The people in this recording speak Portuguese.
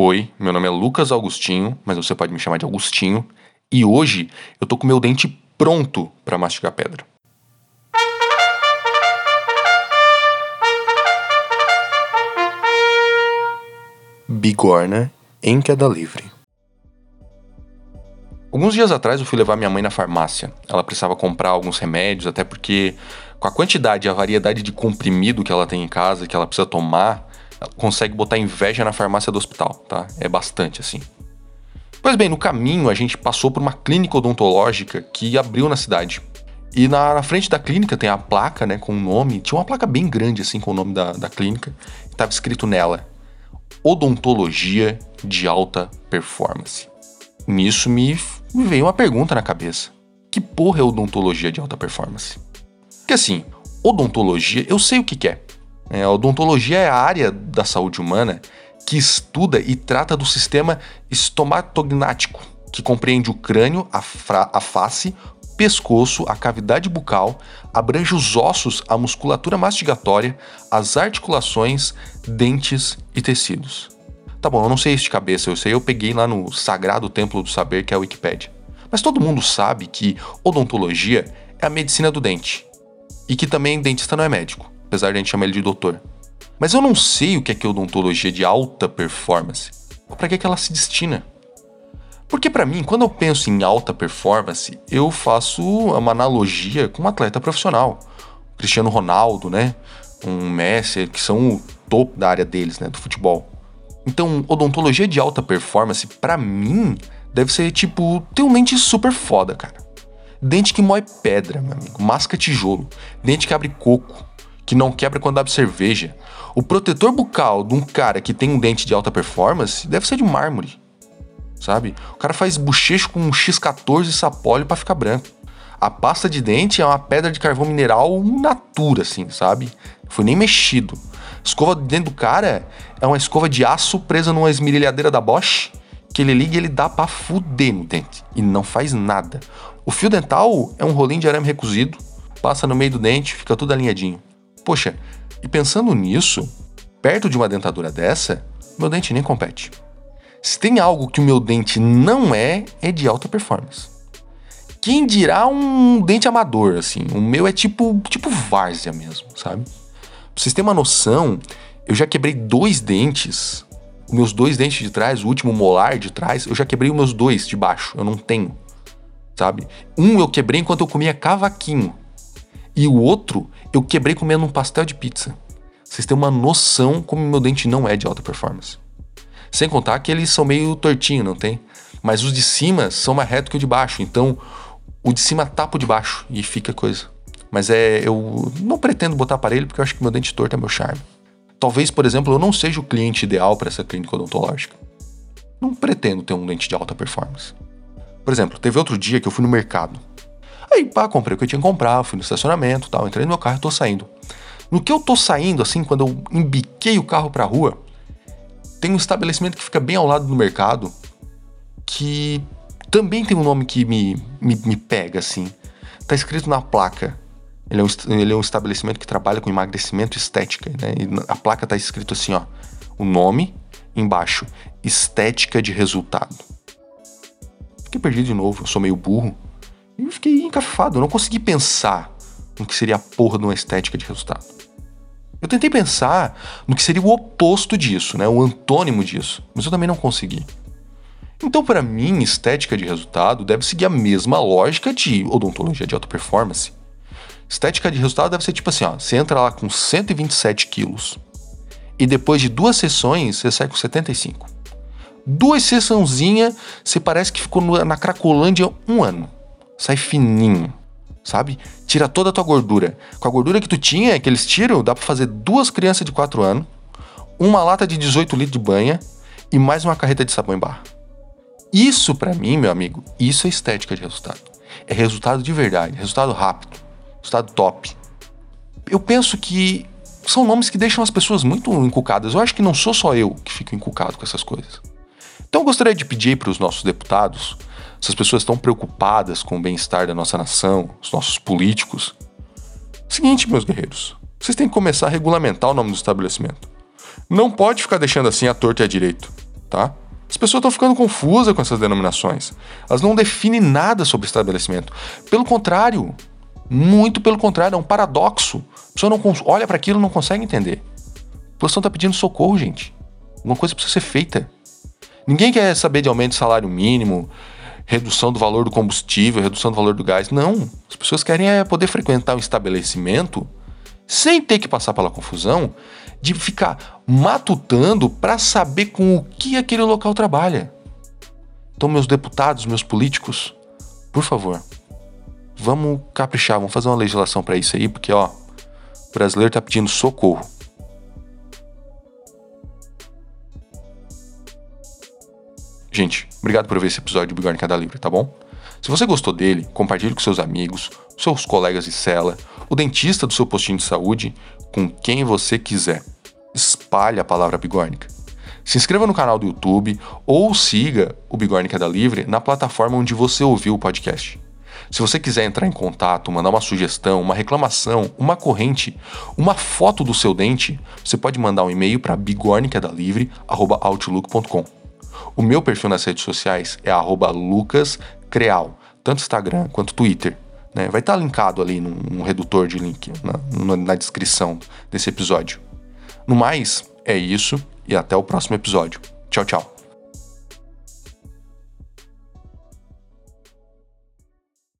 Oi, meu nome é Lucas Augustinho, mas você pode me chamar de Augustinho, e hoje eu tô com meu dente pronto para mastigar pedra. Bigorna em queda livre. Alguns dias atrás eu fui levar minha mãe na farmácia. Ela precisava comprar alguns remédios, até porque com a quantidade e a variedade de comprimido que ela tem em casa, que ela precisa tomar, consegue botar inveja na farmácia do hospital, tá? É bastante assim. Pois bem, no caminho a gente passou por uma clínica odontológica que abriu na cidade. E na, na frente da clínica tem a placa, né, com o nome. Tinha uma placa bem grande, assim, com o nome da, da clínica. E tava escrito nela: Odontologia de Alta Performance. Nisso me, me veio uma pergunta na cabeça: Que porra é odontologia de alta performance? Porque assim, odontologia, eu sei o que, que é. É, a odontologia é a área da saúde humana que estuda e trata do sistema estomatognático, que compreende o crânio, a, a face, pescoço, a cavidade bucal, abrange os ossos, a musculatura mastigatória, as articulações, dentes e tecidos. Tá bom, eu não sei isso de cabeça, eu sei, eu peguei lá no Sagrado Templo do Saber, que é a Wikipedia. Mas todo mundo sabe que odontologia é a medicina do dente. E que também dentista não é médico apesar de a gente chamar ele de doutor. Mas eu não sei o que é que é odontologia de alta performance. Ou para que, é que ela se destina? Porque para mim, quando eu penso em alta performance, eu faço uma analogia com um atleta profissional. Cristiano Ronaldo, né? Um Messi, que são o topo da área deles, né? Do futebol. Então, odontologia de alta performance, para mim, deve ser tipo ter um dente super foda, cara. Dente que moe pedra, meu amigo. Masca tijolo. Dente que abre coco que não quebra quando abre cerveja. O protetor bucal de um cara que tem um dente de alta performance deve ser de mármore, sabe? O cara faz bochecho com um X14 sapólio para ficar branco. A pasta de dente é uma pedra de carvão mineral natura, assim, sabe? Foi nem mexido. Escova de dente do cara é uma escova de aço presa numa esmerilhadeira da Bosch que ele liga e ele dá pra fuder no dente. E não faz nada. O fio dental é um rolinho de arame recuzido, passa no meio do dente, fica tudo alinhadinho. Poxa, e pensando nisso, perto de uma dentadura dessa, meu dente nem compete. Se tem algo que o meu dente não é, é de alta performance. Quem dirá um dente amador, assim? O meu é tipo, tipo várzea mesmo, sabe? Pra vocês terem uma noção, eu já quebrei dois dentes. Os meus dois dentes de trás, o último molar de trás, eu já quebrei os meus dois de baixo. Eu não tenho, sabe? Um eu quebrei enquanto eu comia cavaquinho. E o outro eu quebrei comendo um pastel de pizza. Vocês têm uma noção como meu dente não é de alta performance. Sem contar que eles são meio tortinho, não tem? Mas os de cima são mais reto que o de baixo, então o de cima tapa o de baixo e fica coisa. Mas é, eu não pretendo botar aparelho porque eu acho que meu dente torto é meu charme. Talvez, por exemplo, eu não seja o cliente ideal para essa clínica odontológica. Não pretendo ter um dente de alta performance. Por exemplo, teve outro dia que eu fui no mercado Aí, pá, comprei o que eu tinha que comprar, fui no estacionamento tal, entrei no meu carro e tô saindo. No que eu tô saindo, assim, quando eu embiquei o carro pra rua, tem um estabelecimento que fica bem ao lado do mercado, que também tem um nome que me, me, me pega, assim. Tá escrito na placa. Ele é, um, ele é um estabelecimento que trabalha com emagrecimento e estética, né? E a placa tá escrito assim, ó. O nome, embaixo, estética de resultado. Fiquei perdido de novo, eu sou meio burro. E eu fiquei encafado, eu não consegui pensar no que seria a porra de uma estética de resultado. Eu tentei pensar no que seria o oposto disso, né, o antônimo disso, mas eu também não consegui. Então, para mim, estética de resultado deve seguir a mesma lógica de odontologia de alta performance. Estética de resultado deve ser tipo assim, ó, você entra lá com 127 quilos e depois de duas sessões você sai com 75. Duas sessãozinhas, você parece que ficou na Cracolândia um ano sai fininho, sabe? Tira toda a tua gordura. Com a gordura que tu tinha, que eles tiram, dá para fazer duas crianças de 4 anos, uma lata de 18 litros de banha e mais uma carreta de sabão em barra. Isso para mim, meu amigo, isso é estética de resultado. É resultado de verdade, resultado rápido, resultado top. Eu penso que são nomes que deixam as pessoas muito encucadas. Eu acho que não sou só eu que fico encucado com essas coisas. Então eu gostaria de pedir para os nossos deputados essas pessoas estão preocupadas com o bem-estar da nossa nação, os nossos políticos. Seguinte, meus guerreiros, vocês têm que começar a regulamentar o nome do estabelecimento. Não pode ficar deixando assim a torta e a direito. tá? As pessoas estão ficando confusas com essas denominações. Elas não definem nada sobre estabelecimento. Pelo contrário, muito pelo contrário, é um paradoxo. A pessoa não olha para aquilo e não consegue entender. A população está pedindo socorro, gente. Alguma coisa precisa ser feita. Ninguém quer saber de aumento de salário mínimo, redução do valor do combustível, redução do valor do gás. Não. As pessoas querem é poder frequentar um estabelecimento sem ter que passar pela confusão de ficar matutando para saber com o que aquele local trabalha. Então, meus deputados, meus políticos, por favor, vamos caprichar, vamos fazer uma legislação para isso aí, porque ó, o brasileiro tá pedindo socorro. Gente, obrigado por ver esse episódio do Bigorna Cada Livre, tá bom? Se você gostou dele, compartilhe com seus amigos, seus colegas de cela, o dentista do seu postinho de saúde, com quem você quiser. Espalhe a palavra bigórnica. Se inscreva no canal do YouTube ou siga o Bigorna Cada Livre na plataforma onde você ouviu o podcast. Se você quiser entrar em contato, mandar uma sugestão, uma reclamação, uma corrente, uma foto do seu dente, você pode mandar um e-mail para bigornicadalivre@outlook.com. O meu perfil nas redes sociais é lucascreal, tanto Instagram quanto Twitter. Né? Vai estar tá linkado ali num, redutor de link na, na descrição desse episódio. No mais, é isso e até o próximo episódio. Tchau, tchau.